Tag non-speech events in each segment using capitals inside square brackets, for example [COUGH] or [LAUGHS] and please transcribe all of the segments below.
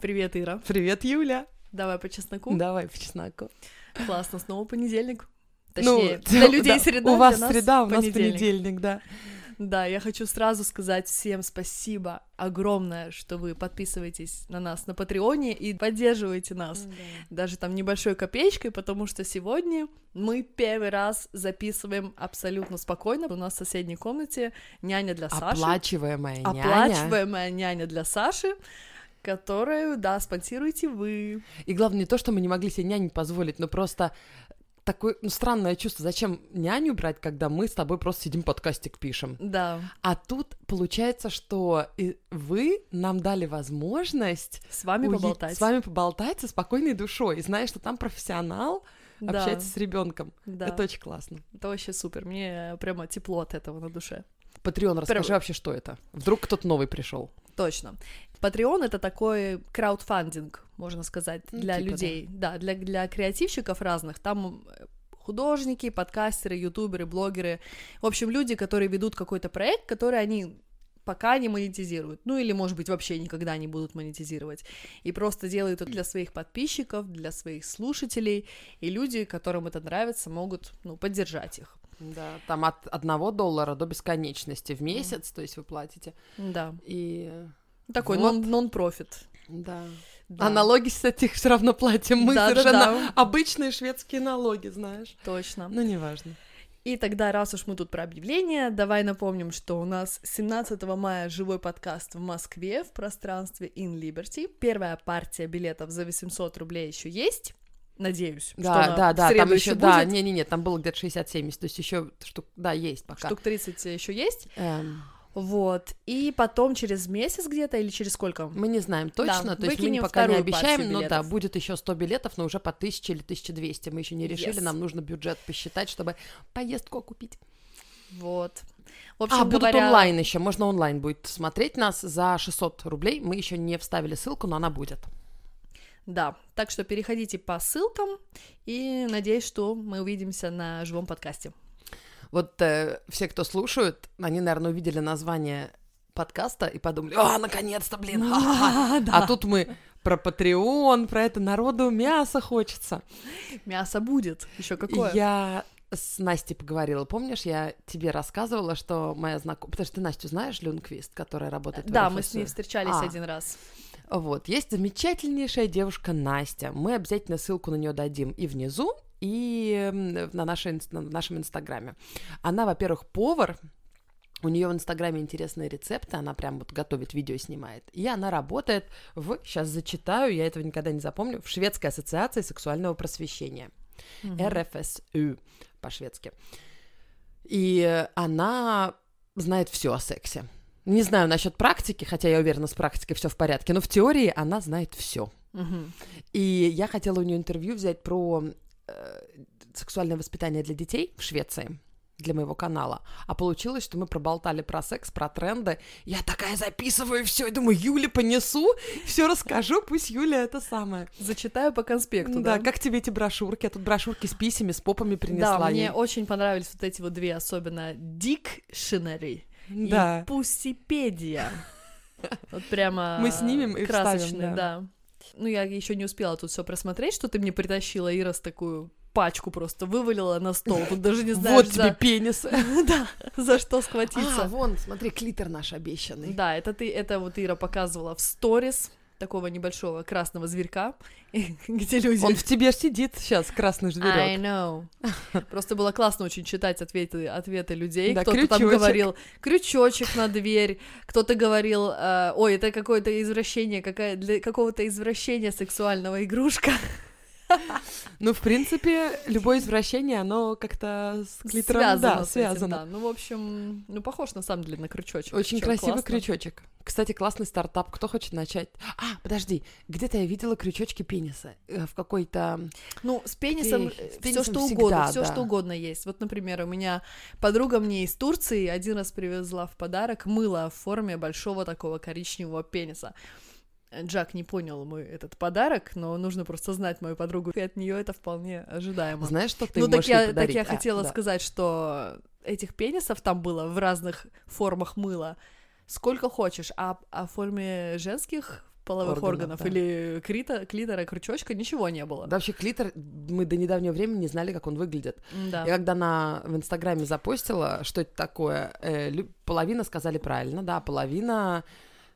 Привет, Ира. Привет, Юля. Давай по чесноку. Давай по чесноку. Классно, снова понедельник. Точнее, ну, [LAUGHS] для людей да, среда, У вас для нас среда, у нас понедельник. понедельник, да. Да, я хочу сразу сказать всем спасибо огромное, что вы подписываетесь на нас на Патреоне и поддерживаете нас. Даже там небольшой копеечкой, потому что сегодня мы первый раз записываем абсолютно спокойно. У нас в соседней комнате няня для Саши. Оплачиваемая няня. Оплачиваемая няня для Саши, которую, да, спонсируете вы. И главное не то, что мы не могли себе няню позволить, но просто такое ну, странное чувство. Зачем няню брать, когда мы с тобой просто сидим подкастик пишем? Да. А тут получается, что вы нам дали возможность С вами уе- поболтать. с вами поболтать со спокойной душой, и зная, что там профессионал Да, общается с ребенком. да. Это очень классно. Это вообще супер. Мне прямо тепло от этого на душе. Патреон, расскажи Прям- вообще, что это? Вдруг кто-то новый пришел. Точно. Patreon это такой краудфандинг, можно сказать, Ну, для типа, людей. Да, для, для креативщиков разных. Там э, художники, подкастеры, ютуберы, блогеры. В общем, люди, которые ведут какой-то проект, который они пока не монетизируют. Ну или, может быть, вообще никогда не будут монетизировать. И просто делают это для своих подписчиков, для своих слушателей. И люди, которым это нравится, могут ну, поддержать их. Да, там от одного доллара до бесконечности в месяц, то есть вы платите. Да. И Такой Вот. нон- нон-профит. да. Да. А налоги, кстати, все равно платим. Мы Да-да-да. совершенно обычные шведские налоги, знаешь. Точно. Ну, неважно. И тогда, раз уж мы тут про объявление, давай напомним, что у нас 17 мая живой подкаст в Москве в пространстве In Liberty. Первая партия билетов за 800 рублей еще есть. Надеюсь, что Да, она да, да, там еще еще, да, будет. не-не-не, там было где-то 60-70, то есть еще штук, да, есть пока. Штук 30 еще есть. Эм, Вот. И потом через месяц где-то или через сколько? мы не знаем точно, Да, то есть мы пока не обещаем, но да, будет еще 100 билетов, но уже по 1000 или 1200. Мы еще не решили, Yes. нам нужно бюджет посчитать, чтобы поездку окупить. Вот. В общем а, будут говоря, онлайн еще, можно онлайн будет смотреть нас за 600 рублей. Мы еще не вставили ссылку, но она будет. Да, так что переходите по ссылкам и надеюсь, что мы увидимся на живом подкасте. Вот э, все, кто слушают, они, наверное, увидели название подкаста и подумали, а, наконец-то, блин, ха-ха-ха». Да. А тут мы про Patreon, про это народу мясо хочется. Мясо будет. Еще какое? Я с Настей поговорила, помнишь, я тебе рассказывала, что моя знакомая, потому что ты Настю знаешь, Люнквист, которая работает в Да, мы с ней встречались А. один раз. Вот, есть замечательнейшая девушка Настя. Мы обязательно ссылку на нее дадим и внизу, и на, нашей, на нашем инстаграме. Она, во-первых, повар, у нее в инстаграме интересные рецепты, она прям вот готовит, видео снимает. И она работает в, сейчас зачитаю, я этого никогда не запомню, в Шведской ассоциации сексуального просвещения. РФСУ по-шведски. И она знает все о сексе. Не знаю насчет практики, хотя я уверена, с практикой все в порядке, но в теории она знает все. Мгм. И я хотела у нее интервью взять про э, сексуальное воспитание для детей в Швеции для моего канала. А получилось, что мы проболтали про секс, про тренды. Я такая записываю все и думаю, Юле понесу, все расскажу, пусть Юля это самое. Зачитаю по конспекту, да, да. как тебе эти брошюрки? Я тут брошюрки с писями, с попами принесла. Да, мне ей. очень понравились вот эти вот две, особенно Dictionary и Да. Пусипедия. [LAUGHS] Вот прямо Мы снимем и красочные, вставим, да. Ну, я еще не успела тут все просмотреть, что ты мне притащила, Ира, с такую пачку просто вывалила на стол. Тут даже не знаешь, Вот тебе пенис. за... [LAUGHS] да, за что схватиться. А, вон, смотри, клитор наш обещанный. Да, это ты, это вот Ира показывала в сторис такого небольшого красного зверька, [LAUGHS] где люди... Он в тебе сидит сейчас, красный I зверек. know. [LAUGHS] Просто было классно очень читать ответы, ответы людей. Да, кто-то там говорил крючочек на дверь, кто-то говорил, э, ой, это какое-то извращение, какая для какого-то извращения сексуального игрушка. [LAUGHS] [LAUGHS] Ну, в принципе, любое извращение, оно как-то с клитором, связано да, с этим, связано. да. Ну, в общем, ну, похож на самом деле на крючочек. Очень Чё, красивый классно. крючочек. Кстати, классный стартап. Кто хочет начать? А, подожди, где-то я видела крючочки пениса э, в какой-то... Ну, с пенисом с все пенисом что всегда, угодно, все да. что угодно есть. Вот, например, у меня подруга мне из Турции один раз привезла в подарок мыло в форме большого такого коричневого пениса. Джак не понял мой этот подарок, но нужно просто знать мою подругу, и от нее это вполне ожидаемо. Знаешь, что ты ну, так можешь ей я, так подарить? я А, хотела да. сказать, что этих пенисов там было в разных формах мыла сколько хочешь, а о форме женских половых Органов, органов, да. или крита, клитора, крючочка ничего не было. Да, вообще клитор, мы до недавнего времени не знали, как он выглядит. Да. Я когда на, в Инстаграме запостила, что это такое, э, половина сказали правильно, да, половина,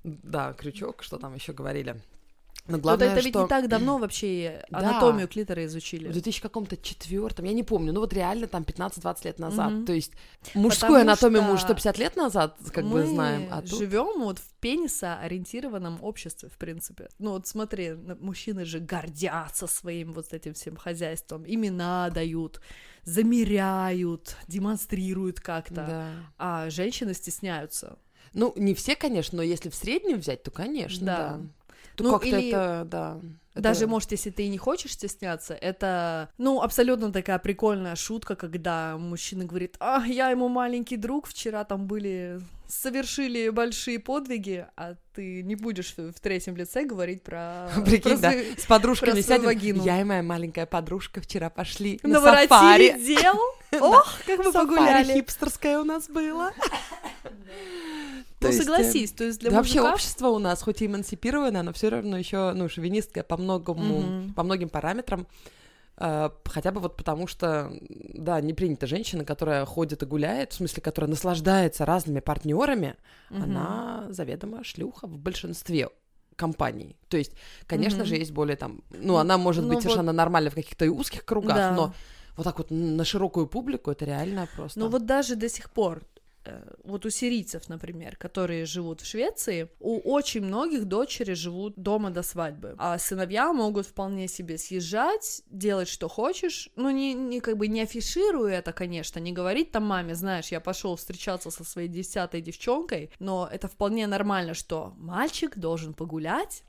да, крючок, что там еще говорили. Но Вот главное, это ведь что не так давно вообще Да. анатомию клитора в изучили. 2000 каком-то четвертом, я не помню, ну вот реально там 15-20 лет назад. Мгм. То есть мужскую Потому анатомию мы что 150 лет назад как бы знаем, а тут... живем вот в пениса-ориентированном обществе, в принципе. Ну вот смотри, мужчины же гордятся своим вот этим всем хозяйством, имена дают, замеряют, демонстрируют как-то, Да. а женщины стесняются. Ну, не все, конечно, но если в среднем взять, то, конечно, да. Да. То Ну, как-то или это, да. это- Даже, может, если ты и не хочешь стесняться, это, ну, абсолютно такая прикольная шутка, когда мужчина говорит, а, я ему маленький друг, вчера там были, совершили большие подвиги, а ты не будешь в третьем лице говорить про... [LAUGHS] Прикинь, про да, с подружками про сядем. вагину. Я и моя маленькая подружка вчера пошли на Наворотили сафари. дел. [LAUGHS] Ох, как мы погуляли. хипстерское у нас было. [LAUGHS] То Ну, есть, э, согласись, то есть для да вообще мужика... общество у нас, хоть и эмансипированное, но все равно еще, ну, шовинистское по многому, Мгм. по многим параметрам. Э, хотя бы вот потому что, да, не принята женщина, которая ходит и гуляет, в смысле, которая наслаждается разными партнерами, Мгм. она заведомо шлюха в большинстве компаний. То есть, конечно Мгм. же, есть более там, ну, она может Ну быть вот- совершенно нормальна в каких-то и узких кругах, Да. но вот так вот на широкую публику это реально просто. Ну вот даже до сих пор, вот у сирийцев, например, которые живут в Швеции, у очень многих дочери живут дома до свадьбы, а сыновья могут вполне себе съезжать, делать что хочешь, ну не, не как бы не афишируя это, конечно, не говорить там маме, знаешь, я пошел встречаться со своей десятой девчонкой, но это вполне нормально, что мальчик должен погулять,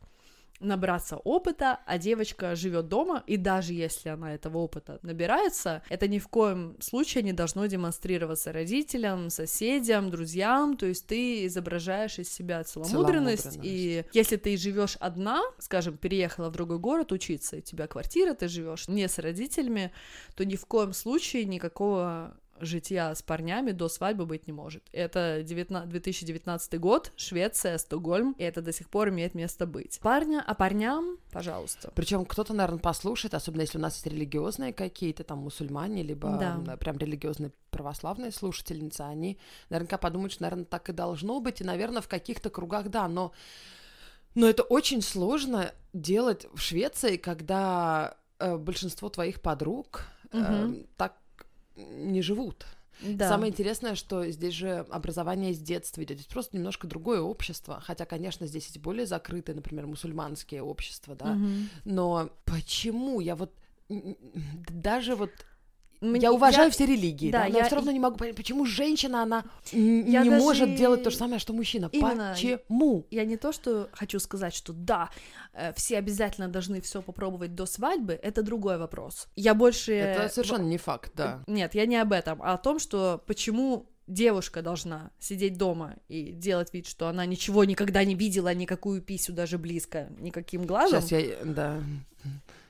набраться опыта, а девочка живет дома, и даже если она этого опыта набирается, это ни в коем случае не должно демонстрироваться родителям, соседям, друзьям, то есть ты изображаешь из себя целомудренность, Целомудренность. и если ты живешь одна, скажем, переехала в другой город учиться, и у тебя квартира, ты живешь не с родителями, то ни в коем случае никакого житья с парнями до свадьбы быть не может. Это 19 2019 год, Швеция, Стокгольм, и это до сих пор имеет место быть. Парня, а парням, пожалуйста. Причем кто-то, наверное, послушает, особенно если у нас есть религиозные какие-то там мусульмане, либо Да. прям религиозные православные слушательницы, они наверняка подумают, что, наверное, так и должно быть, и, наверное, в каких-то кругах, да, но, но это очень сложно делать в Швеции, когда э, большинство твоих подруг э, Мгм. так не живут. Да. Самое интересное, что здесь же образование с детства идет. Здесь просто немножко другое общество. Хотя, конечно, здесь есть более закрытые, например, мусульманские общества, да. Мгм. Но почему я вот даже вот Мне- я уважаю все религии, да, да, но я я- все равно не могу понять, почему женщина она Я не даже- может делать то же самое, что мужчина. Именно. Почему? Я не то, что хочу сказать, что да, э, все обязательно должны все попробовать до свадьбы, это другой вопрос. Я больше... Это совершенно не факт, да. Нет, я не об этом, а о том, что почему девушка должна сидеть дома и делать вид, что она ничего никогда не видела, никакую писю даже близко, никаким глазом. Сейчас я, да.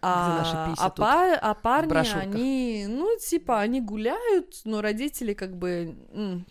А, а, тут? па- а парни, они, ну, типа, они гуляют, но родители как бы,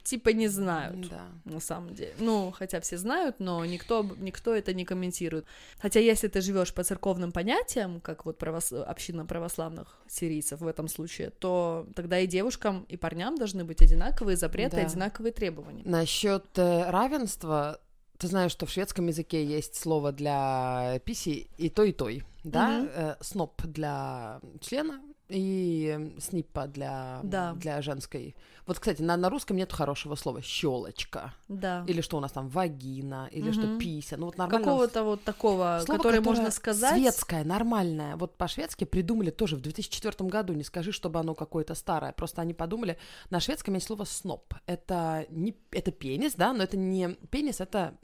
типа, не знают. Да. На самом деле. Ну, хотя все знают, но никто, никто это не комментирует. Хотя, если ты живешь по церковным понятиям, как вот правос... община православных сирийцев в этом случае, то тогда и девушкам, и парням должны быть одинаковые запреты, Да. одинаковые требования. Насчет э, равенства, ты знаешь, что в шведском языке есть слово для писи и той, и той, да? Мгм. Э, сноп для члена и э, сниппа для, Да. для женской. Вот, кстати, на, на русском нет хорошего слова щелочка. Да. Или что у нас там, вагина, или что Мгм. пися. Ну вот нормально. Какого-то вот такого, Слово, которое которое можно сказать. Светское, нормальное. Вот по-шведски придумали тоже в 2004 году. Не скажи, чтобы оно какое-то старое. Просто они подумали. На шведском есть слово сноп. Это, не, это пенис, да, но это не пенис, это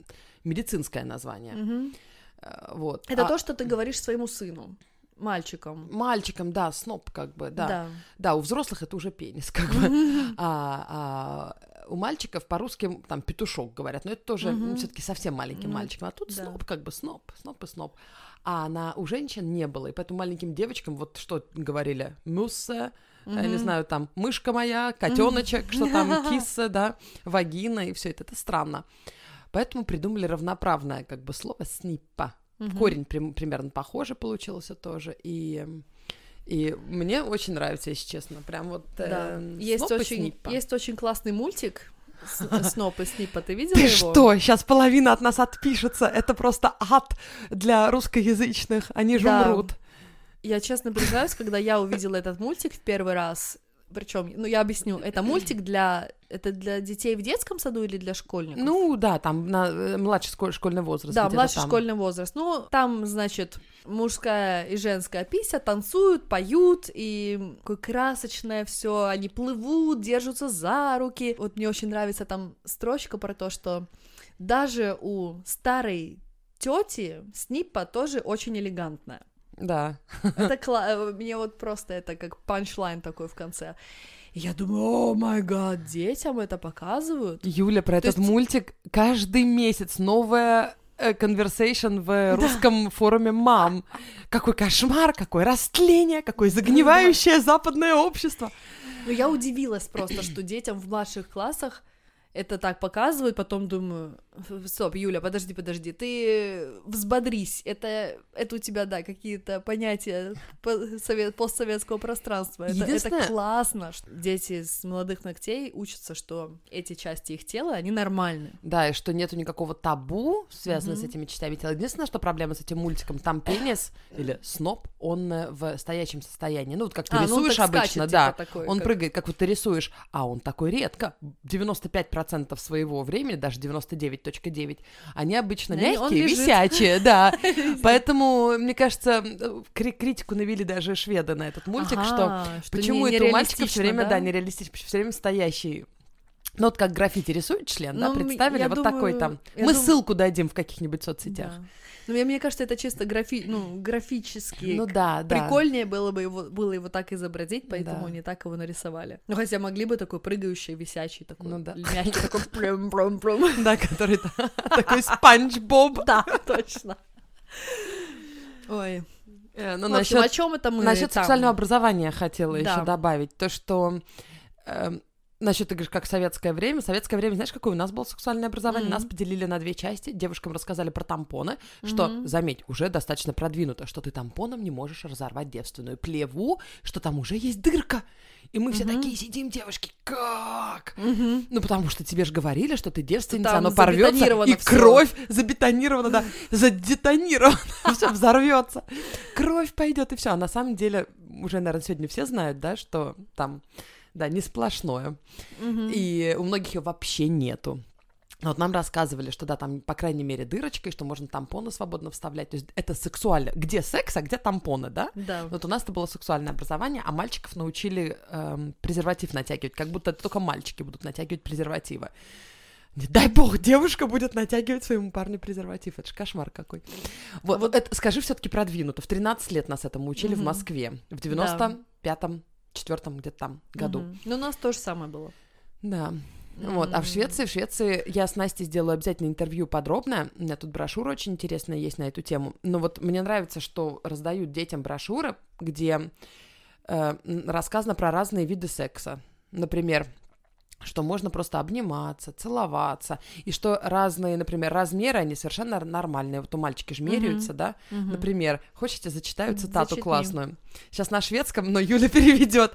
медицинское название. Мгм. Э, Вот. Это А то, что ты говоришь своему сыну, мальчикам. Мальчикам, да, сноп, как бы, да. Да. Да, у взрослых это уже пенис, как бы. [LAUGHS] А, а у мальчиков по-русски там петушок говорят, но это тоже Мгм. все-таки совсем маленьким Ну, мальчиком. А тут да. сноп, как бы сноп, сноп и сноп. А на, у женщин не было, и поэтому маленьким девочкам вот что говорили, муссе, я не знаю, там мышка моя, котеночек, что там [LAUGHS] кисса, да, вагина и все это, это странно. Поэтому придумали равноправное как бы слово сниппа. Мгм. Корень прим- примерно похоже получился тоже. И, и мне очень нравится, если честно. Прям вот Да. э, Есть Сноп и очень, Сниппа. есть очень классный мультик с- [LAUGHS] Сноп и Сниппа. Ты видела Ты его? что? Сейчас половина от нас отпишется. Это просто ад для русскоязычных. Они же Да. умрут. Я честно признаюсь, когда я увидела этот мультик в первый раз, причем, ну я объясню, это мультик для это для детей в детском саду или для школьников? Ну да, там на э, младший школь- школьный возраст. да, младший там. школьный возраст. Ну, там, значит, мужская и женская пися танцуют, поют, и такое красочное все. Они плывут, держатся за руки. Вот мне очень нравится там строчка про то, что даже у старой тети Сниппа тоже очень элегантная. Да. Это кла- э, мне вот просто это как панчлайн такой в конце. И я думаю, о май гад, детям это показывают. Юля, про То этот есть- мультик каждый месяц новая э, conversation в русском форуме мам. Какой кошмар, какое растление, какое загнивающее западное общество. Но я удивилась просто, что детям в младших классах это так показывают, потом думаю, стоп, Юля, подожди, подожди, ты взбодрись, это, это у тебя, да, какие-то понятия по- сове- постсоветского пространства, это, это Единственное- классно, что дети с молодых ногтей учатся, что эти части их тела, они нормальны. Да, и что нету никакого табу, связанного с Мгм. этими частями тела. Единственное, что проблема с этим мультиком, там пенис или сноп, он э, в стоячем состоянии. Ну, вот как ты А, ну рисуешь так обычно, скачет, да. типа такой, он как- прыгает, как вот ты рисуешь, а он такой редко. 95% своего времени, даже 99.9, они обычно Не, он мягкие, висячие, да. [LAUGHS] Поэтому, мне кажется, кри- критику навели даже шведы на этот мультик, что Почему это у мальчика все время, да, да? нереалистично, все время стоящий. Ну, вот как граффити рисует член, да, Ну, м, представили, я вот думаю- такой там. я Мы дум- ссылку дадим в каких-нибудь соцсетях. Да. Ну, мне, мне кажется, это чисто графи... ну, графически. Ну да, да. Прикольнее было бы его, было его так изобразить, поэтому Да. они так его нарисовали. Ну, хотя могли бы такой прыгающий, висячий, такой Ну да. мягкий, такой прям-прям-прям. [LAUGHS] Да, который та- такой спанч Боб. [LAUGHS] Да, точно. Ой. Э, Ну, общем, о насчет чем это мы насчет сексуального образования хотела Да. еще добавить. То, что эм, Насчет, ты говоришь, как советское время. Советское время, знаешь, какое у нас было сексуальное образование? Мгм. Нас поделили на две части. Девушкам рассказали про тампоны, что, Мгм. заметь, уже достаточно продвинуто, что ты тампоном не можешь разорвать девственную плеву, что там уже есть дырка. И мы все Мгм. такие сидим, девушки, как? Мгм. Ну, потому что тебе же говорили, что ты девственница, Там оно порвется, и всё. кровь забетонирована, да, задетонирована, [LAUGHS] все взорвется. Кровь пойдет, и все. А на самом деле, уже, наверное, сегодня все знают, да, что там, да, не сплошное. Мгм. И у многих ее вообще нету. Вот нам рассказывали, что да, там, по крайней мере, дырочка, и что можно тампоны свободно вставлять. То есть это сексуально. Где секс, а где тампоны, да? Да. Вот у нас это было сексуальное образование, а мальчиков научили эм, презерватив натягивать, как будто только мальчики будут натягивать презервативы. Не дай бог, девушка будет натягивать своему парню презерватив. Это же кошмар какой. Вот, Вот- это, скажи все-таки продвинуто. В 13 лет нас этому учили в Мгм. Москве. В 95-м, четвертом где-то там году. Ну, у нас то же самое было. Да. Вот, а в. Швеции, в Швеции я с Настей сделаю обязательно интервью подробное. У меня тут брошюра очень интересная есть на эту тему. Но вот мне нравится, что раздают детям брошюры, где э, рассказано про разные виды секса. Например, что можно просто обниматься, целоваться, и что разные, например, размеры, они совершенно нормальные. Вот у мальчики же меряются, да? Мгм. Например, хочете, зачитаю цитату Зачитни. классную. Сейчас на шведском, но Юля [LAUGHS] переведет.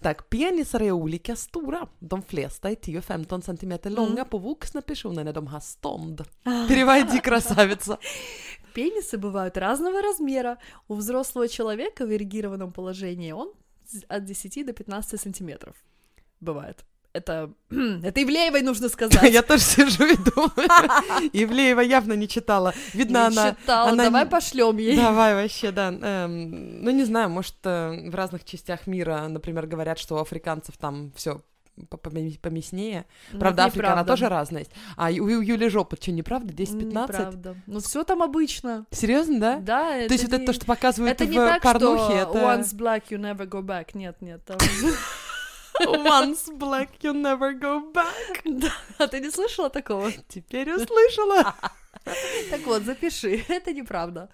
Так, penisar är olika stora. De flesta är 10-15 centimeter långa på vuxna personer när de har stånd. Переводи, красавица. [LAUGHS] Пенисы бывают разного размера. У взрослого человека в эрегированном положении он от 10 до 15 сантиметров. Бывает. Это, [CLEARS THROAT] это Ивлеевой нужно сказать. [LAUGHS] Я тоже сижу и думаю. [LAUGHS] Ивлеева явно не читала. Видно, Не она... читала. она Давай не- пошлем ей. Давай вообще, да. [LAUGHS] Эм, ну, не знаю, может, э, в разных частях мира, например, говорят, что у африканцев там все помеснее. Ну, Правда, это Африка, она тоже разная есть. А у, у Юли жопа, что, неправда? 10-15? Неправда. Ну, все там обычно. Серьезно, да? Да, То есть вот это не- то, что показывают Это в не так, порнухе, что это... once black, you never go back. Нет, нет. там- Once black, you never go back. [LAUGHS] Да, А ты не слышала такого? Теперь услышала. [LAUGHS] Так вот, запиши. Это неправда.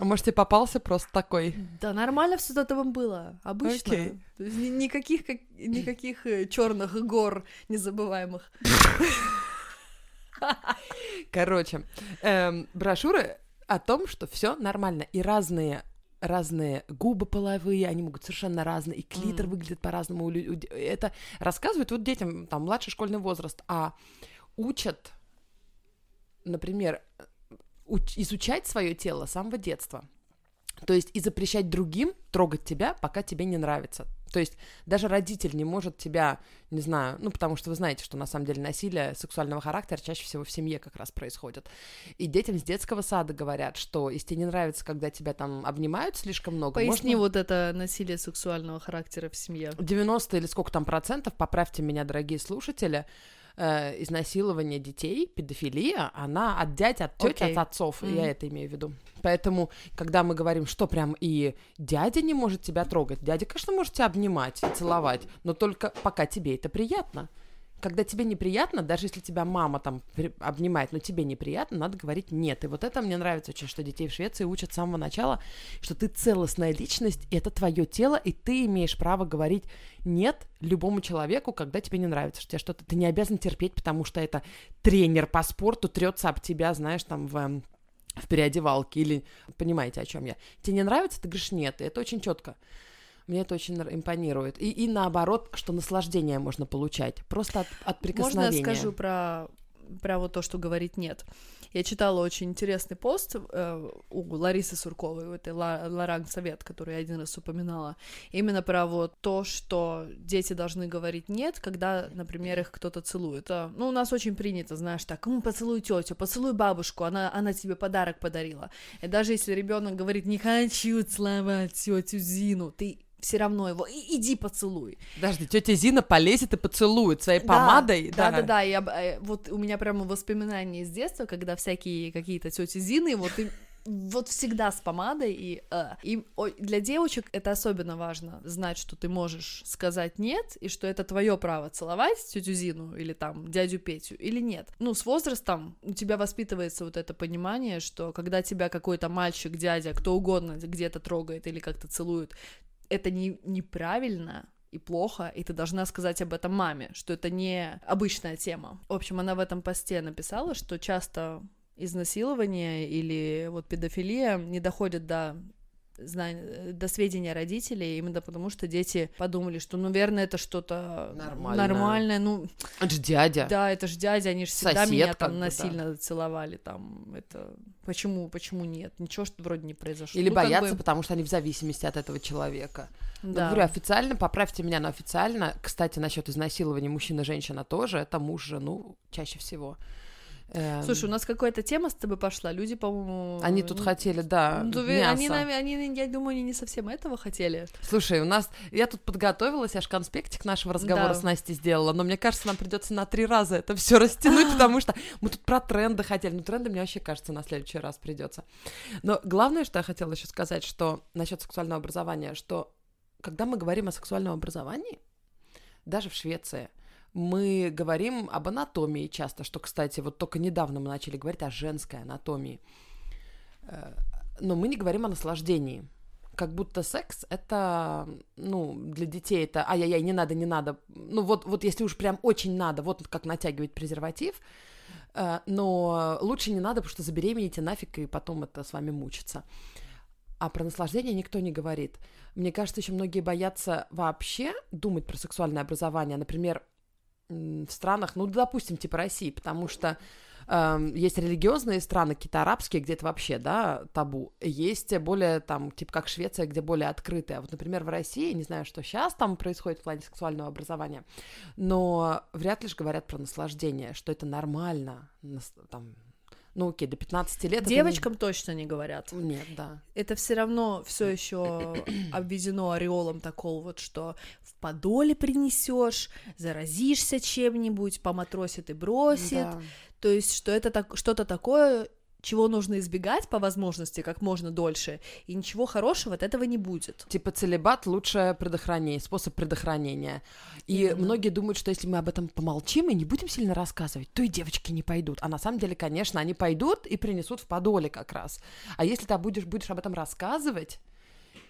А может, тебе попался просто такой? Да, нормально все до этого было. Обычно. Окей. То есть ни- никаких, как- никаких черных гор незабываемых. Короче, эм, брошюры о том, что все нормально, и разные разные губы половые, они могут совершенно разные, и клитор mm. выглядит по-разному. Это рассказывают вот детям, там, младший школьный возраст, а учат, например, уч- изучать свое тело с самого детства. То есть и запрещать другим трогать тебя, пока тебе не нравится. То есть даже родитель не может тебя, не знаю, ну, потому что вы знаете, что на самом деле насилие сексуального характера чаще всего в семье как раз происходит. И детям с детского сада говорят, что если тебе не нравится, когда тебя там обнимают слишком много, Поясни можно... вот это насилие сексуального характера в семье. 90 или сколько там процентов, поправьте меня, дорогие слушатели, э, изнасилование детей, педофилия, она от дядь, от тети, okay. от отцов, mm-hmm. я это имею в виду. Поэтому, когда мы говорим, что прям и дядя не может тебя трогать, дядя, конечно, может тебя обнимать целовать, но только пока тебе это приятно когда тебе неприятно, даже если тебя мама там обнимает, но тебе неприятно, надо говорить нет. И вот это мне нравится очень, что детей в Швеции учат с самого начала, что ты целостная личность, это твое тело, и ты имеешь право говорить нет любому человеку, когда тебе не нравится, что тебе что-то ты не обязан терпеть, потому что это тренер по спорту трется об тебя, знаешь, там в в переодевалке или понимаете, о чем я. Тебе не нравится, ты говоришь нет, и это очень четко. Мне это очень импонирует. И, и наоборот, что наслаждение можно получать просто от, от прикосновения. Можно я скажу про, про вот то, что говорить нет? Я читала очень интересный пост э, у Ларисы Сурковой, у этой Ларан Совет, который я один раз упоминала, именно про вот то, что дети должны говорить нет, когда, например, их кто-то целует. А, ну, у нас очень принято, знаешь, так, ну, поцелуй тетю, поцелуй бабушку, она, она тебе подарок подарила. И даже если ребенок говорит, не хочу целовать тетю Зину, ты все равно его, и, иди поцелуй. Подожди, тетя Зина полезет и поцелует своей да, помадой. Да, да, да, да. Я, э, вот у меня прямо воспоминания из детства, когда всякие какие-то тети Зины, вот и вот всегда с помадой и э. и для девочек это особенно важно знать, что ты можешь сказать нет и что это твое право целовать тетю Зину или там дядю Петю или нет. Ну с возрастом у тебя воспитывается вот это понимание, что когда тебя какой-то мальчик, дядя, кто угодно где-то трогает или как-то целует, это не, неправильно и плохо, и ты должна сказать об этом маме, что это не обычная тема. В общем, она в этом посте написала, что часто изнасилование или вот педофилия не доходят до до сведения родителей, именно потому что дети подумали, что, ну, наверное, это что-то нормальное. нормальное, ну... Это ж дядя. Да, это ж дядя, они же всегда Сосед, меня там насильно да. целовали, там, это... Почему, почему нет? Ничего, что вроде не произошло. Или ну, боятся, бы... потому что они в зависимости от этого человека. Да. Ну, говорю, официально, поправьте меня, но официально, кстати, насчет изнасилования мужчина и женщина тоже, это муж, жену чаще всего. Эм... Слушай, у нас какая-то тема с тобой пошла. Люди, по-моему... Они тут хотели, да, ну, мясо. Они, они, я думаю, они не совсем этого хотели. Слушай, у нас... Я тут подготовилась, аж конспектик нашего разговора да. с Настей сделала, но мне кажется, нам придется на три раза это все растянуть, [LAUGHS] потому что мы тут про тренды хотели. Ну, тренды, мне вообще кажется, на следующий раз придется. Но главное, что я хотела еще сказать, что насчет сексуального образования, что когда мы говорим о сексуальном образовании, даже в Швеции – мы говорим об анатомии часто, что, кстати, вот только недавно мы начали говорить о женской анатомии. Э, но мы не говорим о наслаждении. Как будто секс это, ну, для детей это ай-яй-яй, не надо, не надо. Ну, вот, вот если уж прям очень надо, вот как натягивать презерватив, э, но лучше не надо, потому что забеременеете нафиг, и потом это с вами мучится. А про наслаждение никто не говорит. Мне кажется, еще многие боятся вообще думать про сексуальное образование. Например, в странах, ну, допустим, типа России, потому что э, есть религиозные страны, какие-то арабские, где это вообще, да, табу. Есть более, там, типа как Швеция, где более открытые. Вот, например, в России, не знаю, что сейчас там происходит в плане сексуального образования, но вряд ли же говорят про наслаждение, что это нормально, там, ну окей, до 15 лет. Девочкам не... точно не говорят. Нет, да. Это все равно все еще [CLEARS THROAT] обведено ореолом такого вот, что в подоле принесешь, заразишься чем-нибудь, поматросит и бросит. Да. То есть, что это так, что-то такое, чего нужно избегать по возможности как можно дольше, и ничего хорошего от этого не будет. Типа целебат лучшее предохранение, способ предохранения. И Именно. многие думают, что если мы об этом помолчим и не будем сильно рассказывать, то и девочки не пойдут. А на самом деле, конечно, они пойдут и принесут в подоле как раз. А если ты будешь, будешь об этом рассказывать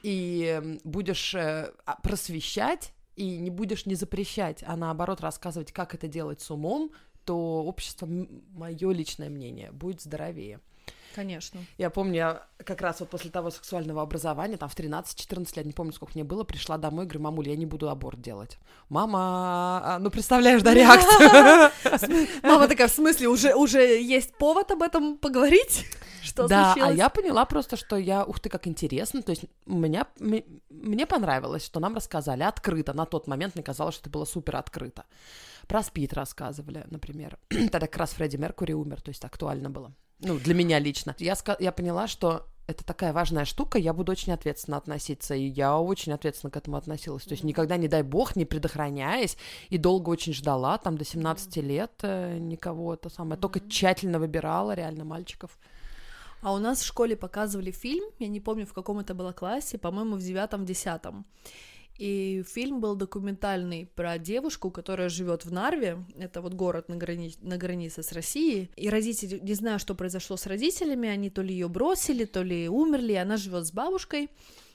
и будешь э, а, просвещать, и не будешь не запрещать, а наоборот рассказывать, как это делать с умом, то общество, мое личное мнение, будет здоровее. Конечно. Я помню, я как раз вот после того сексуального образования, там в 13-14 лет, не помню, сколько мне было, пришла домой, говорю, мамуль, я не буду аборт делать. Мама, а, ну представляешь, да, реакцию? [LAUGHS] Мама такая, в смысле, уже, уже есть повод об этом поговорить? [LAUGHS] Что да, случилось? а я поняла просто, что я, ух ты, как интересно, то есть меня, мне понравилось, что нам рассказали открыто, на тот момент мне казалось, что это было супер открыто. Про СПИД рассказывали, например. [CLEARS THROAT] Тогда как раз Фредди Меркури умер, то есть актуально было. Ну, для меня лично. Я, я поняла, что это такая важная штука, я буду очень ответственно относиться, и я очень ответственно к этому относилась. То есть никогда, не дай бог, не предохраняясь, и долго очень ждала, там, до 17 лет э, никого, это самое, только тщательно выбирала реально мальчиков. А у нас в школе показывали фильм, я не помню, в каком это было классе, по-моему, в девятом-десятом. И фильм был документальный про девушку, которая живет в Нарве. Это вот город на, грани... на границе с Россией. И родители, не знаю, что произошло с родителями, они то ли ее бросили, то ли умерли, она живет с бабушкой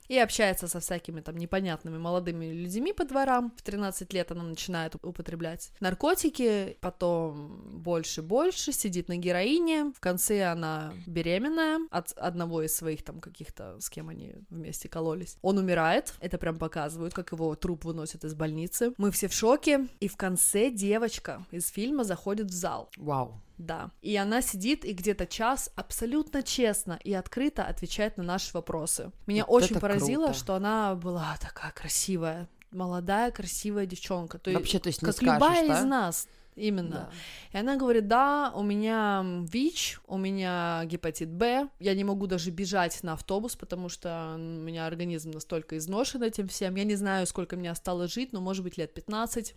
и общается со всякими там непонятными молодыми людьми по дворам. В 13 лет она начинает употреблять наркотики, потом больше-больше, сидит на героине, в конце она беременная от одного из своих там каких-то, с кем они вместе кололись. Он умирает, это прям показывают, как его труп выносят из больницы. Мы все в шоке, и в конце девочка из фильма заходит в зал. Вау. Да. И она сидит и где-то час абсолютно честно и открыто отвечает на наши вопросы. Меня вот очень поразило, круто. что она была такая красивая, молодая, красивая девчонка. То Вообще, то есть как скажешь, любая да? из нас. Именно. Да. И она говорит, да, у меня ВИЧ, у меня гепатит Б, я не могу даже бежать на автобус, потому что у меня организм настолько изношен этим всем, я не знаю, сколько мне осталось жить, но может быть лет 15.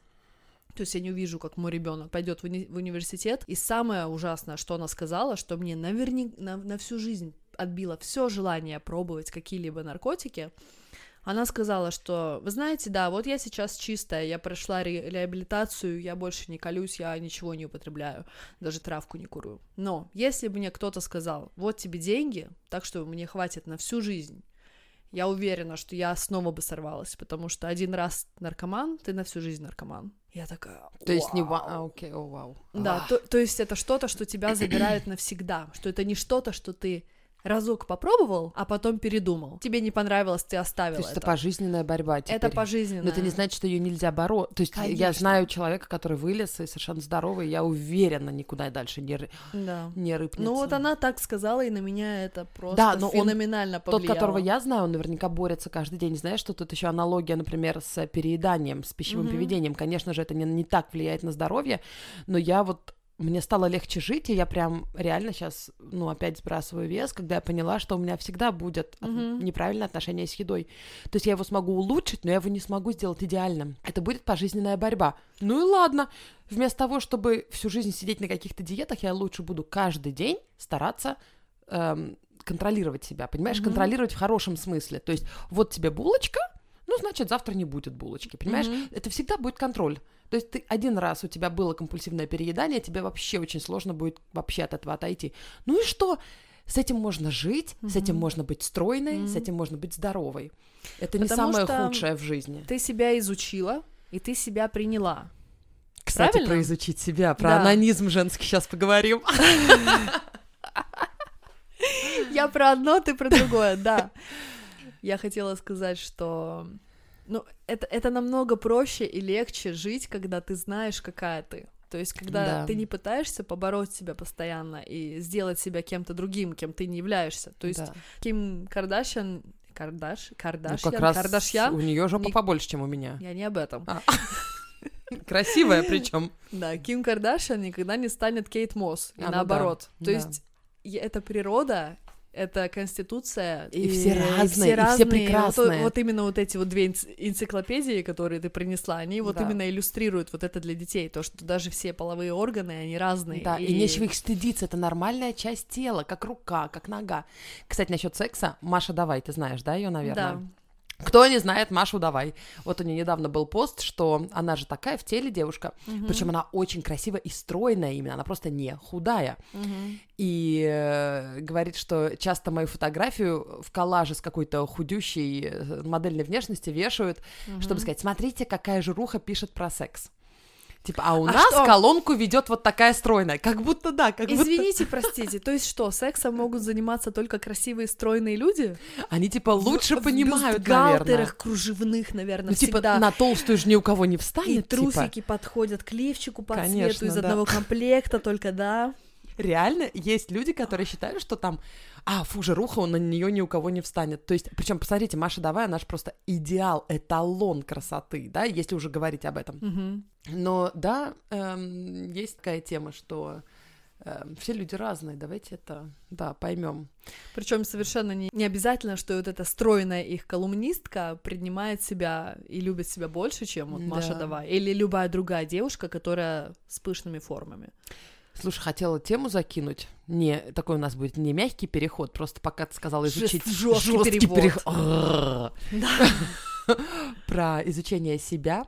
То есть я не увижу, как мой ребенок пойдет в, уни- в университет. И самое ужасное, что она сказала, что мне наверняка на, на всю жизнь отбило все желание пробовать какие-либо наркотики. Она сказала, что, вы знаете, да, вот я сейчас чистая, я прошла ре- реабилитацию, я больше не колюсь, я ничего не употребляю, даже травку не курю. Но если бы мне кто-то сказал, вот тебе деньги, так что мне хватит на всю жизнь, я уверена, что я снова бы сорвалась, потому что один раз наркоман, ты на всю жизнь наркоман. Я такая. То есть не вау, а, окей, о вау. Да, то, то есть это что-то, что тебя забирает навсегда, что это не что-то, что ты разок попробовал, а потом передумал. Тебе не понравилось, ты оставил То есть это. это пожизненная борьба теперь. Это пожизненная. Но это не значит, что ее нельзя бороться. То есть Конечно. я знаю человека, который вылез и совершенно здоровый, я уверена, никуда дальше не, ры... Да. не рыпнется. Ну вот она так сказала, и на меня это просто Да, но он- феноменально Тот, повлияло. которого я знаю, он наверняка борется каждый день. Знаешь, что тут еще аналогия, например, с перееданием, с пищевым Мгм. поведением. Конечно же, это не, не так влияет на здоровье, но я вот мне стало легче жить, и я прям реально сейчас, ну, опять сбрасываю вес, когда я поняла, что у меня всегда будет Мгм. неправильное отношение с едой. То есть я его смогу улучшить, но я его не смогу сделать идеальным. Это будет пожизненная борьба. Ну и ладно. Вместо того, чтобы всю жизнь сидеть на каких-то диетах, я лучше буду каждый день стараться эм, контролировать себя, понимаешь, Мгм. контролировать в хорошем смысле. То есть вот тебе булочка, ну, значит, завтра не будет булочки, понимаешь? Мгм. Это всегда будет контроль. То есть ты один раз у тебя было компульсивное переедание, тебе вообще очень сложно будет вообще от этого отойти. Ну и что? С этим можно жить, с этим можно быть стройной, с Мгм. этим можно быть здоровой. Это не Потому самое что худшее в жизни. Ты себя изучила, и ты себя приняла. Кстати, правильно? про изучить себя, про Да. анонизм женский сейчас поговорим. [LAUGHS] Я про одно, ты про другое, да. Я хотела сказать, что ну, это, это намного проще и легче жить, когда ты знаешь, какая ты. То есть, когда Да. ты не пытаешься побороть себя постоянно и сделать себя кем-то другим, кем ты не являешься. То есть, Да. Ким Кардашьян... Кардаш... Ну, Кардашьян? как раз Кардашьян? у нее жопа не- побольше, чем у меня. Я не об этом. А. [LAUGHS] Красивая причем. Да, Ким Кардашьян никогда не станет Кейт Мосс, и А, ну наоборот. да, То да. есть это природа, это конституция. И все разные, и все разные. прекрасные. Вот, вот именно вот эти вот две энци- энциклопедии, которые ты принесла, они вот Да. именно иллюстрируют вот это для детей, то, что даже все половые органы, они разные. Да, и... нечего их стыдиться, это нормальная часть тела, как рука, как нога. Кстати, насчет секса, Маша Давай, ты знаешь, да, ее, наверное? Да. Кто не знает, Машу Давай. Вот у нее недавно был пост, что она же такая в теле девушка, Мгм. причем она очень красивая и стройная именно, она просто не худая. Мгм. И э, говорит, что часто мою фотографию в коллаже с какой-то худющей э, модельной внешности вешают, чтобы Мгм. сказать, смотрите, какая жируха пишет про секс. Типа, а у А нас что? колонку ведет вот такая стройная. Как будто да, как будто... Извините, простите, то есть что, сексом могут заниматься только красивые, стройные люди? Они типа лучше В- понимают, В наверное. кружевных, наверное, Ну, типа, всегда. на толстую же ни у кого не И встанет, типа. трусики подходят к лифчику по Конечно, цвету из да. одного комплекта, только да. Реально есть люди, которые считают, что там, а, фу, жируха, он на нее ни у кого не встанет. То есть, причем, посмотрите, Маша Давай, она же просто идеал, эталон красоты, да, если уже говорить об этом. Но да, эм, есть такая тема, что эм, все люди разные, давайте это, да, поймем. Причем совершенно не, не обязательно, что вот эта стройная их колумнистка принимает себя и любит себя больше, чем вот Маша Да. Давай. Или любая другая девушка, которая с пышными формами. Слушай, хотела тему закинуть. Не, такой у нас будет не мягкий переход, просто пока ты сказала изучить Жест- жёсткий жёсткий перевод. перех- Арррр. Да. [LAUGHS] про изучение себя.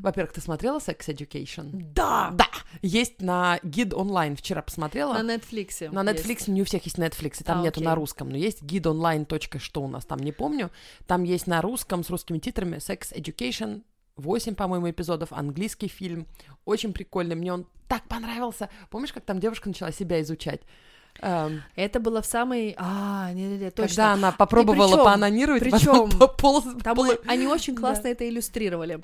Во-первых, ты смотрела Sex Education? Да! Да, есть на гид онлайн. Вчера посмотрела. На Netflix. На Netflix не у всех есть Netflix, и там А, нету на русском, но есть гид онлайн. Что у нас там, не помню. Там есть на русском с русскими титрами Sex Education. 8, по-моему, эпизодов, английский фильм. Очень прикольный. Мне он так понравился. Помнишь, как там девушка начала себя изучать? Эм, Это было в самой... А, не-не-не, точно. Когда она попробовала причём- поанонировать, потом [LAUGHS] пополз- Там полы- они очень Да. классно это иллюстрировали.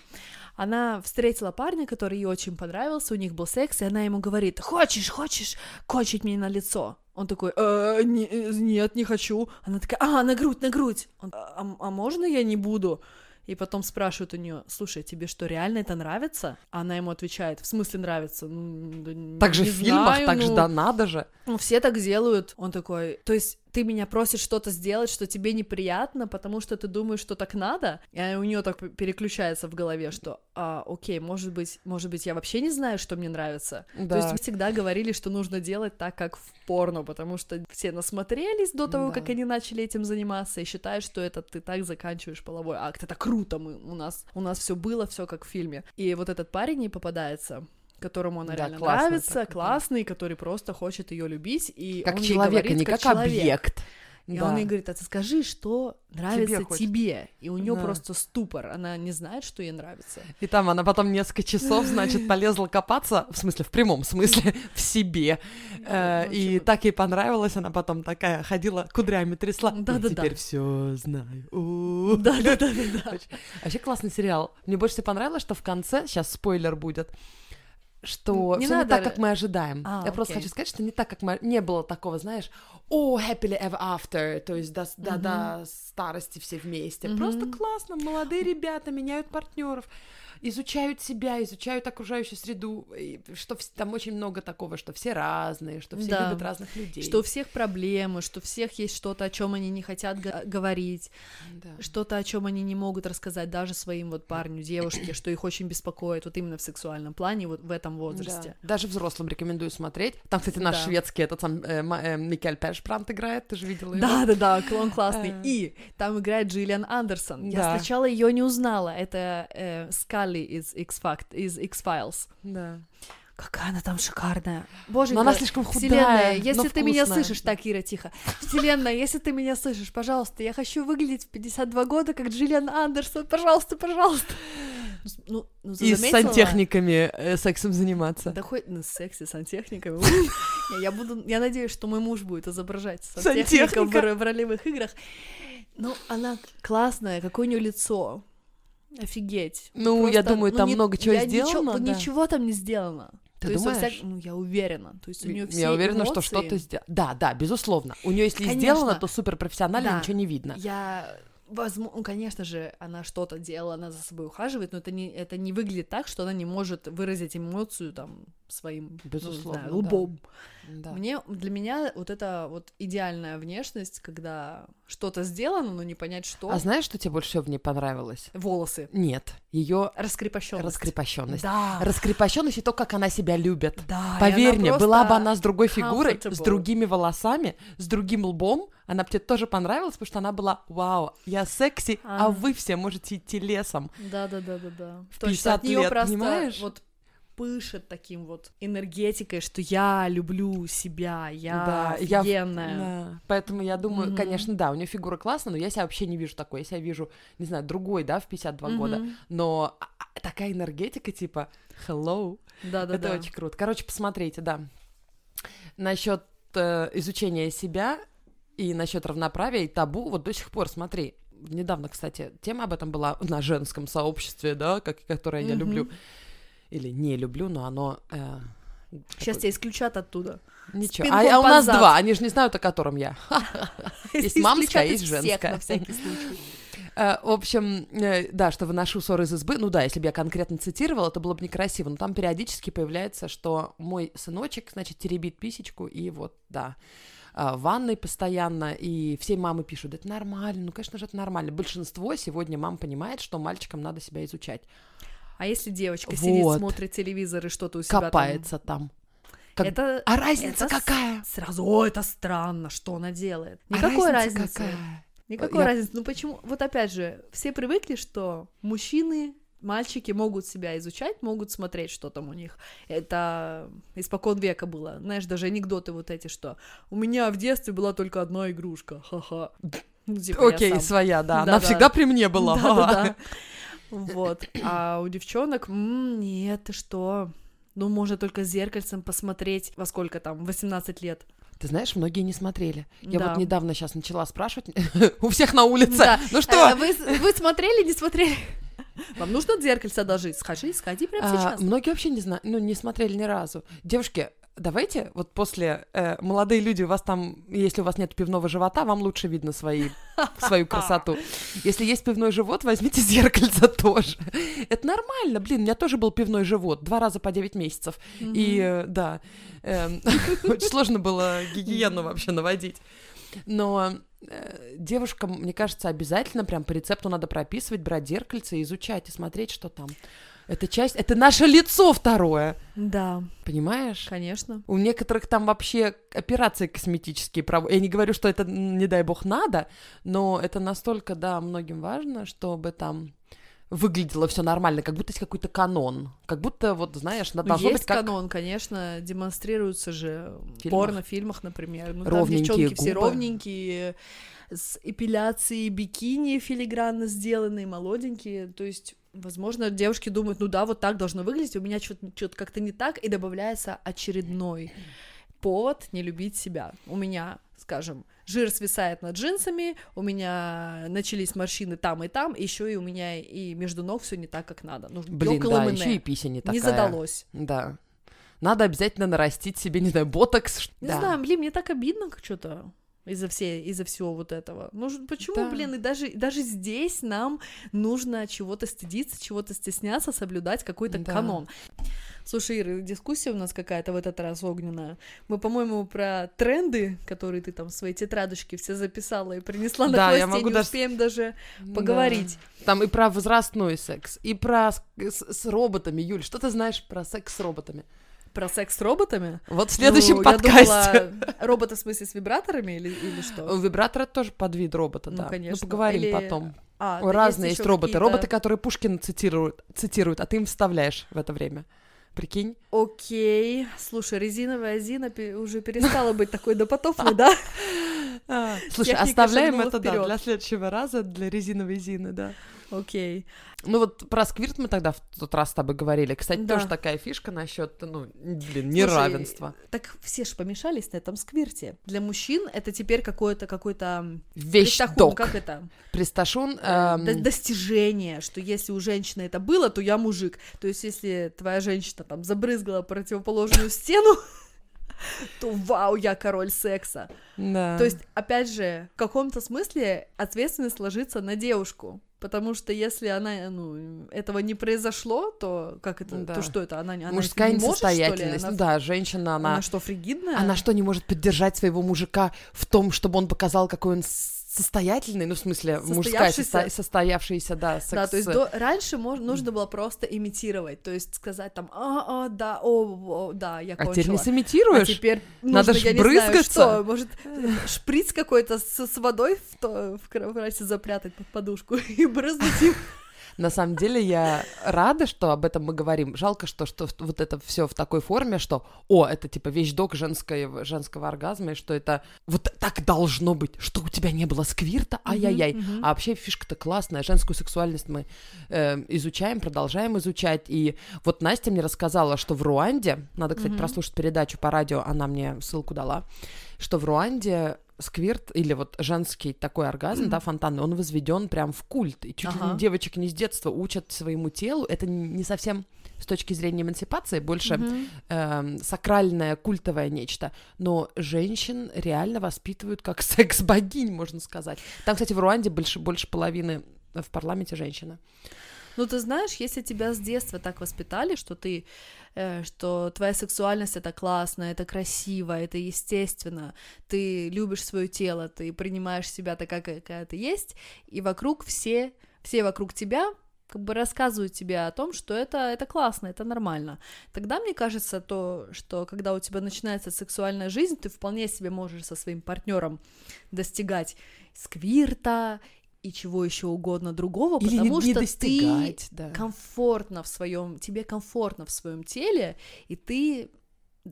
Она встретила парня, который ей очень понравился, у них был секс, и она ему говорит, хочешь, хочешь кончить мне на лицо? Он такой, «Э, не- э, нет, не хочу. Она такая, а, на грудь, на грудь. Он, а, а можно я не буду? И потом спрашивают у нее, слушай, тебе что, реально это нравится? А она ему отвечает, в смысле нравится? «Ну, да Так же в фильмах, знаю, так же ну, да надо же. ну, все так делают. Он такой, то есть ты меня просишь что-то сделать, что тебе неприятно, потому что ты думаешь, что так надо, и у нее так переключается в голове, что, а, окей, может быть, может быть, я вообще не знаю, что мне нравится. Да. То есть мы всегда говорили, что нужно делать так, как в порно, потому что все насмотрелись до того, Да. как они начали этим заниматься, и считают, что это ты так заканчиваешь половой акт. Это круто, мы, у нас, у нас все было, все как в фильме. И вот этот парень ей попадается которому она Да, реально классный нравится, да. классный, который просто хочет ее любить, и Как он ей человека, говорит, не как, человек. объект. И Да. он ей говорит, а ты скажи, что нравится хочется. тебе. И у нее Да. просто ступор, она не знает, что ей нравится. И там она потом несколько часов, значит, [LAUGHS] полезла копаться, в смысле, в прямом смысле, [LAUGHS] в себе. Э, И так ей понравилось, она потом такая ходила, кудрями трясла. «Я Да-да-да. Теперь все знаю. Да, да, да, да. Вообще классный сериал. Мне больше всего понравилось, что в конце, сейчас спойлер будет, что Не все не надо так, р- как мы ожидаем. А, Я просто окей. хочу сказать, что не так, как мы... Не было такого, знаешь, о, happily ever after, то есть до, до, до старости все вместе. Просто Мгм. классно, молодые ребята меняют партнеров, изучают себя, изучают окружающую среду, что вс- там очень много такого, что все разные, что все Да. любят разных людей. Что у всех проблемы, что у всех есть что-то, о чем они не хотят говорить, Да. что-то, о чем они не могут рассказать даже своим вот парню, девушке, что их очень беспокоит вот именно в сексуальном плане, вот в этом возрасте. Да. Даже взрослым рекомендую смотреть. Там, кстати, наш Да. шведский этот сам э, э, Микель Першпрант играет, ты же видела его? Да, да, да, клон классный. Э. И там играет Джиллиан Андерсон. Я сначала ее не узнала. Это э, Скалли из X-Fact, из X-Files. Да. Какая она там шикарная. Боже, Но она слишком худая, Вселенная, если ты меня слышишь, так, Ира, тихо. Вселенная, если ты меня слышишь, пожалуйста, я хочу выглядеть в 52 года, как Джиллиан Андерсон. Пожалуйста, пожалуйста. Ну, ну, И с сантехниками э, сексом заниматься. Да хоть ну, сексе, сантехниками. [LAUGHS] Не, Я буду, я надеюсь, что мой муж будет изображать сантехника в ролевых играх. Ну, она классная, какое у нее лицо. Офигеть. Ну, я думаю, там не- много чего я сделано, Ничего, да. ничего там не сделано. Ты То есть думаешь? всяк- Ну, я уверена. То есть у нее все Я уверена, что эмоции- что-то сделано. Да, да, безусловно. У нее, если Конечно. сделано, то супер профессионально, Да. ничего не видно. Я возможно, ну, конечно же, она что-то делала, она за собой ухаживает, но это не, это не выглядит так, что она не может выразить эмоцию там своим, ну, Безусловно, не знаю, лбом. Да. Мне, для меня вот это вот идеальная внешность, когда что-то сделано, но не понять что. А знаешь, что тебе больше всего в ней понравилось? Волосы. Нет, ее Раскрепощенность. раскрепощенность. Да. Раскрепощенность и то, как она себя любит. Да. Поверь мне, была бы она с другой фигурой, с другими волосами, с другим лбом, она бы тебе тоже понравилась, потому что она была, вау, я секси, а, А. вы все можете идти лесом. Да, да, да, да, да. В Точно, 50 от нее лет, просто понимаешь? вот пышет таким вот энергетикой, что я люблю себя, я Да, я офигенная. Да. Поэтому я думаю, Мгм. конечно, да, у нее фигура классная, но я себя вообще не вижу такой. Я себя вижу, не знаю, другой, да, в 52 года. Мгм. Но а- такая энергетика, типа, hello. Да-да-да. Это очень круто. Короче, посмотрите, да. Насчет э, изучения себя и насчет равноправия и табу, вот до сих пор, смотри, недавно, кстати, тема об этом была на женском сообществе, да, как, которое я Мгм. люблю. Или не люблю, но оно... э, Сейчас такое- тебя исключат оттуда. Ничего. А, а у нас два, они же не знают, о котором я. [LAUGHS] Есть мамская, Исключат есть женская. на всякий случай. Э, В общем, э, да, что выношу ссоры из избы. Ну да, если бы я конкретно цитировала, это было бы некрасиво. Но там периодически появляется, что мой сыночек, значит, теребит писечку, и вот, да, а, в ванной постоянно, и все мамы пишут, это нормально, ну, конечно же, это нормально. Большинство сегодня мам понимает, что мальчикам надо себя изучать. А если девочка сидит, Вот. смотрит телевизор и что-то у себя там... Копается там. Как- Это А разница это какая? сразу, о, это странно, что она делает. А Никакой разница разницы. какая? Никакой Я- разницы. Ну почему? Вот опять же, все привыкли, что мужчины, мальчики могут себя изучать, могут смотреть, что там у них. Это испокон века было. Знаешь, даже анекдоты вот эти, что у меня в детстве была только одна игрушка, ха-ха. Ну, типа, Окей, сам. своя, да. Она Да-да. всегда при мне была. Да-да-да. [LAUGHS] Вот. А у девчонок, «М, нет, ты что? Ну, можно только зеркальцем посмотреть, во сколько там, 18 лет. Ты знаешь, многие не смотрели. Я Да. вот недавно сейчас начала спрашивать [LAUGHS] у всех на улице. Да. Ну что? Э, Вы, вы смотрели, не смотрели? [LAUGHS] Вам нужно от зеркальца одолжить? Сходи, сходи прямо А, сейчас. многие вообще не знают, ну, не смотрели ни разу. Девушки, давайте вот после э, молодые люди, у вас там, если у вас нет пивного живота, вам лучше видно свои, [LAUGHS] свою красоту. Если есть пивной живот, возьмите зеркальце [LAUGHS] тоже. Это нормально, блин, у меня тоже был пивной живот, два раза по 9 месяцев. И э, да, эм, очень сложно было гигиену вообще наводить. Но девушкам, мне кажется, обязательно прям по рецепту надо прописывать, брать зеркальце и изучать, и смотреть, что там. Это часть, это наше лицо второе, Да, понимаешь? конечно. У некоторых там вообще операции косметические проводят. Я не говорю, что это, не дай бог, надо, но это настолько, да, многим важно, чтобы там выглядело все нормально, как будто есть какой-то канон, как будто, вот, знаешь, Ну, должно есть быть как... канон, конечно, демонстрируется же в фильмах. порнофильмах, например. Ну, там Ровненькие девчонки все губы. ровненькие, с эпиляцией бикини филигранно сделанные, молоденькие. То есть, возможно, девушки думают, ну да, вот так должно выглядеть, у меня что-то как-то не так, и добавляется очередной повод не любить себя. У меня, скажем, жир свисает над джинсами, у меня начались морщины там и там, еще и у меня и между ног все не так, как надо. Ну, Блин, да, мне. еще и пися не такая. не задалось. Да. Надо обязательно нарастить себе, не знаю, ботокс. Не да. знаю, блин, мне так обидно что-то из-за все, из-за всего вот этого. Ну почему, Да. блин, и даже, даже здесь нам нужно чего-то стыдиться, чего-то стесняться, соблюдать какой-то Да. канон. Слушай, Ира, дискуссия у нас какая-то в этот раз огненная. Мы, по-моему, про тренды, которые ты там в своей тетрадочке все записала и принесла на Да, я хвосте, могу не даже- успеем даже Да. поговорить. Там и про возрастной секс, и про с, с- роботами. Юль, что ты знаешь про секс с роботами? Про секс с роботами? Вот в следующем Ну, подкасте. Я думала, роботы в смысле с вибраторами или, или что? Вибратор это тоже под вид робота, Ну, да. конечно. Ну, поговорим Или- потом. А, да разные есть роботы. Роботы, которые Пушкина цитируют, цитируют, а ты им вставляешь в это время. Прикинь? Окей. Слушай, резиновая Зина уже перестала быть такой допотопной, да? [LAUGHS] Слушай, Техника оставляем это, да, для следующего раза, для резиновой Зины, да. Окей. Ну вот про сквирт мы тогда в тот раз с тобой говорили. Кстати, Да. тоже такая фишка насчет, ну, блин, Слушай, неравенства. Так все ж помешались на этом сквирте. Для мужчин это теперь какое-то какой-то м, Вещдок. как это? Присташун. Э, эм, до- достижение, что если у женщины это было, то я мужик. То есть если твоя женщина там забрызгала противоположную стену, [LAUGHS] то вау, я король секса. да. То есть, опять же, в каком-то смысле ответственность ложится на девушку. Потому что если она, ну, этого не произошло, то как это, Да. то что это, она, она Мужская не может, несостоятельность. Она, Ну да, женщина, она она, что, фригидная? она что, не может поддержать своего мужика в том, чтобы он показал, какой он состоятельный, ну, в смысле, мужская состо- состоявшийся, да, секс. Да, то есть до- раньше мож- нужно было просто имитировать, то есть сказать там, а, а, да, о, о, да, я А кончила. теперь не А сымитируешь? теперь Надо нужно, ж я не знаю, брызгаться. что, может, шприц какой-то с, с водой в, то- в кровати запрятать под подушку [LAUGHS] и брызнуть им. На самом деле я рада, что об этом мы говорим. Жалко, что, что вот это все в такой форме, что, о, это типа вещдок женской, женского оргазма, и что это вот так должно быть, что у тебя не было сквирта, ай-яй-яй. Mm-hmm, mm-hmm. А вообще фишка-то классная, женскую сексуальность мы э, изучаем, продолжаем изучать. И вот Настя мне рассказала, что в Руанде, надо, кстати, mm-hmm. прослушать передачу по радио, она мне ссылку дала, что в Руанде сквирт или вот женский такой оргазм, да, [CLEARS THROAT] фонтанный, он возведен прям в культ. И чуть ага. ли девочек не с детства учат своему телу. Это не совсем с точки зрения эмансипации, больше mm-hmm. э, сакральное, культовое нечто. Но женщин реально воспитывают как [LAUGHS] секс-богинь, можно сказать. Там, кстати, в Руанде больше, больше половины в парламенте женщины. Ну, ты знаешь, если тебя с детства так воспитали, что ты, э, что твоя сексуальность это классно, это красиво, это естественно, ты любишь свое тело, ты принимаешь себя такая, какая ты есть, и вокруг все, все вокруг тебя как бы рассказывают тебе о том, что это, это классно, это нормально. Тогда, мне кажется, то, что когда у тебя начинается сексуальная жизнь, ты вполне себе можешь со своим партнером достигать сквирта и чего еще угодно другого, Или потому не, что ты да. комфортно в своем, тебе комфортно в своем теле, и ты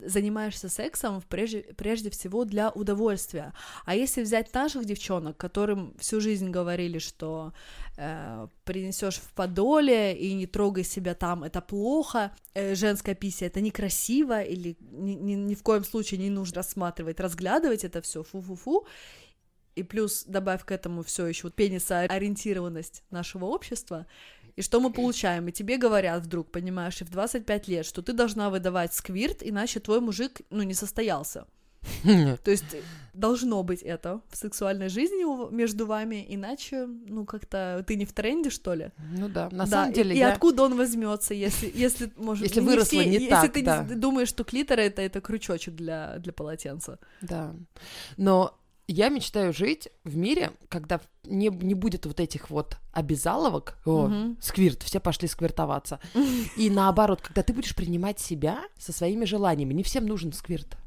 занимаешься сексом прежде, прежде всего для удовольствия. А если взять наших девчонок, которым всю жизнь говорили, что э, принесешь в подоле и не трогай себя там, это плохо, э, женская писья это некрасиво, или ни, ни, ни в коем случае не нужно рассматривать, разглядывать это все, фу-фу-фу, и плюс добавь к этому все еще пенисоориентированность нашего общества, и что мы получаем? И тебе говорят вдруг, понимаешь, и в 25 лет, что ты должна выдавать сквирт, иначе твой мужик, ну, не состоялся. [LAUGHS] То есть должно быть это в сексуальной жизни между вами, иначе, ну, как-то ты не в тренде, что ли? Ну да, на да, самом деле. И, я... и откуда он возьмется, если, если может, если не выросло все, не если так, если ты да. думаешь, что клитор это это крючочек для для полотенца. Да, но я мечтаю жить в мире, когда не, не будет вот этих вот обязаловок, о, угу. сквирт, все пошли сквиртоваться. И наоборот, когда ты будешь принимать себя со своими желаниями, не всем нужен сквирт.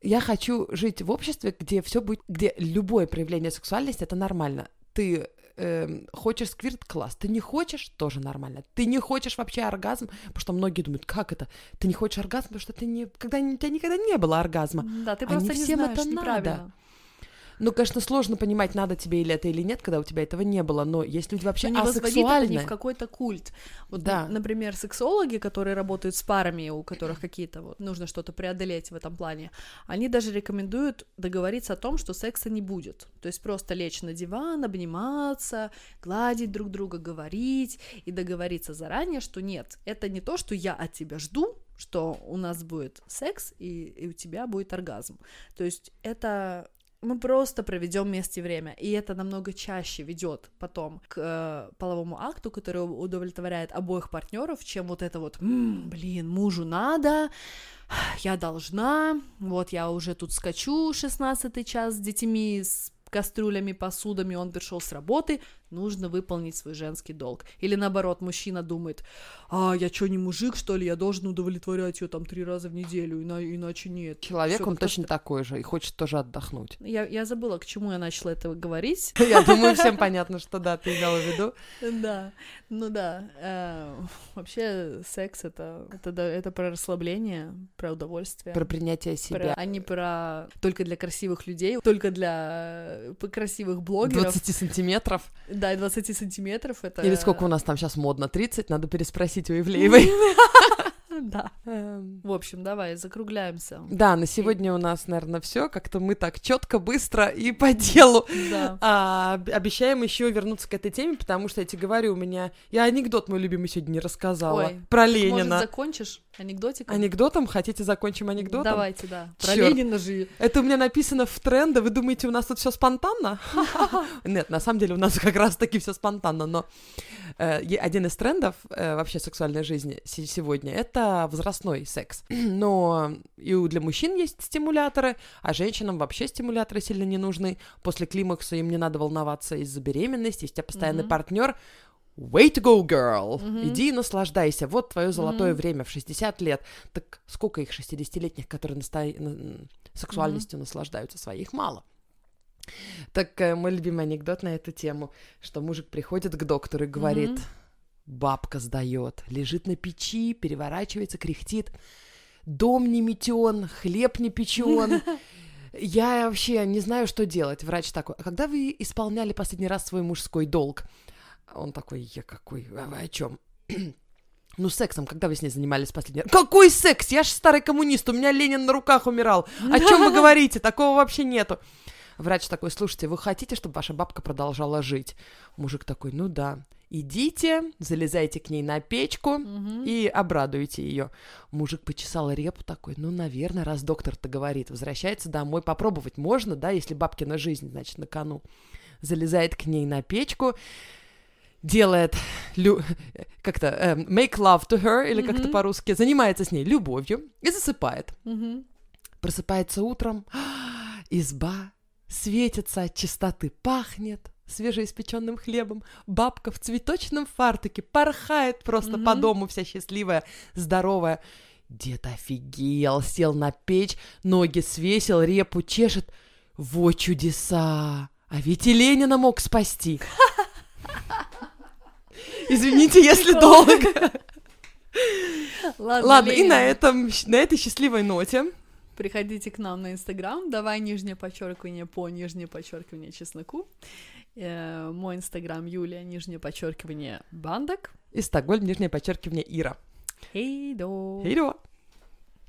Я хочу жить в обществе, где все будет, где любое проявление сексуальности это нормально. Ты э, хочешь сквирт, класс. Ты не хочешь, тоже нормально. Ты не хочешь вообще оргазм, потому что многие думают, как это? Ты не хочешь оргазм, потому что ты не, когда, у тебя никогда не было оргазма. Да, ты просто а не всем знаешь, это надо. Ну, конечно, сложно понимать, надо тебе или это или нет, когда у тебя этого не было, но есть люди вообще но не асексуальные. это не в какой-то культ. Вот, да. например, сексологи, которые работают с парами, у которых какие-то вот нужно что-то преодолеть в этом плане, они даже рекомендуют договориться о том, что секса не будет. То есть просто лечь на диван, обниматься, гладить друг друга, говорить и договориться заранее, что нет, это не то, что я от тебя жду, что у нас будет секс и, и у тебя будет оргазм. То есть это мы просто проведем вместе время, и это намного чаще ведет потом к э, половому акту, который удовлетворяет обоих партнеров, чем вот это вот, м-м, блин, мужу надо, я должна, вот я уже тут скачу 16 час с детьми, с кастрюлями, посудами, он пришел с работы, нужно выполнить свой женский долг. Или наоборот, мужчина думает, а, я что, не мужик, что ли, я должен удовлетворять ее там три раза в неделю, ина- иначе нет. Человек, Всё, он точно такой же, и хочет тоже отдохнуть. Я, я забыла, к чему я начала это говорить. [LAUGHS] Я думаю, всем [LAUGHS] понятно, что да, ты имела в виду. Да, ну да. Э, вообще секс это, это, это про расслабление, про удовольствие. Про принятие себя. а не про только для красивых людей, только для э, красивых блогеров. 20 сантиметров. Да, и 20 сантиметров это... Или сколько у нас там сейчас модно? 30? Надо переспросить у Ивлеевой. [LAUGHS] [LAUGHS] [LAUGHS] Да. Эм. В общем, давай закругляемся. Да, на сегодня у нас, наверное, все. Как-то мы так четко, быстро и по делу. Да. А, обещаем еще вернуться к этой теме, потому что я тебе говорю, у меня я анекдот мой любимый сегодня не рассказала Ой, про Ленина. Может, закончишь анекдотиком? Анекдотом? Хотите закончим анекдотом? Давайте, да. Про Чёрт. Ленина же. Это у меня написано в тренде. Вы думаете, у нас тут все спонтанно? [LAUGHS] Нет, на самом деле у нас как раз таки все спонтанно, но э, один из трендов э, вообще сексуальной жизни сегодня это возрастной секс. [CLEARS THROAT] Но и для мужчин есть стимуляторы, а женщинам вообще стимуляторы сильно не нужны. После климакса им не надо волноваться из-за беременности, есть у тебя постоянный mm-hmm. партнер. Way to go, girl! Mm-hmm. Иди и наслаждайся. Вот твое золотое mm-hmm. время в 60 лет. Так сколько их 60-летних, которые наста... сексуальностью mm-hmm. наслаждаются своих? Мало. Так э, мой любимый анекдот на эту тему, что мужик приходит к доктору и говорит, mm-hmm. Бабка сдает, лежит на печи, переворачивается, кряхтит. Дом не метен, хлеб не печен. [LAUGHS] Я вообще не знаю, что делать. Врач такой, а когда вы исполняли последний раз свой мужской долг? Он такой, я какой, а вы о чем? [CLEARS THROAT] Ну, сексом, когда вы с ней занимались последний раз? Какой секс? Я ж старый коммунист, у меня Ленин на руках умирал. О чем вы говорите? Такого вообще нету. Врач такой, слушайте, вы хотите, чтобы ваша бабка продолжала жить? Мужик такой, ну да. Идите, залезайте к ней на печку Мгм. и обрадуйте ее. Мужик почесал репу такой, ну, наверное, раз доктор-то говорит, возвращается домой, попробовать можно, да, если бабкина жизнь, значит, на кону. Залезает к ней на печку, делает лю- как-то эм, make love to her, или как-то Мгм. по-русски, занимается с ней любовью и засыпает. Мгм. Просыпается утром, [GASPS] изба светится от чистоты, пахнет свежеиспеченным хлебом. Бабка в цветочном фартуке порхает просто по Мгм. дому, вся счастливая, здоровая. Дед офигел, сел на печь, ноги свесил, репу чешет. Во чудеса! А ведь и Ленина мог спасти. [LAUGHS] Извините, если долго. Ладно, Ладно, и на этом, на этой счастливой ноте Приходите к нам на Инстаграм, давай нижнее подчеркивание по нижнее подчеркивание чесноку. Э, мой Инстаграм Юлия, нижнее подчеркивание бандок. и Стокгольм, нижнее подчеркивание Ира. Хей, до. Хейро!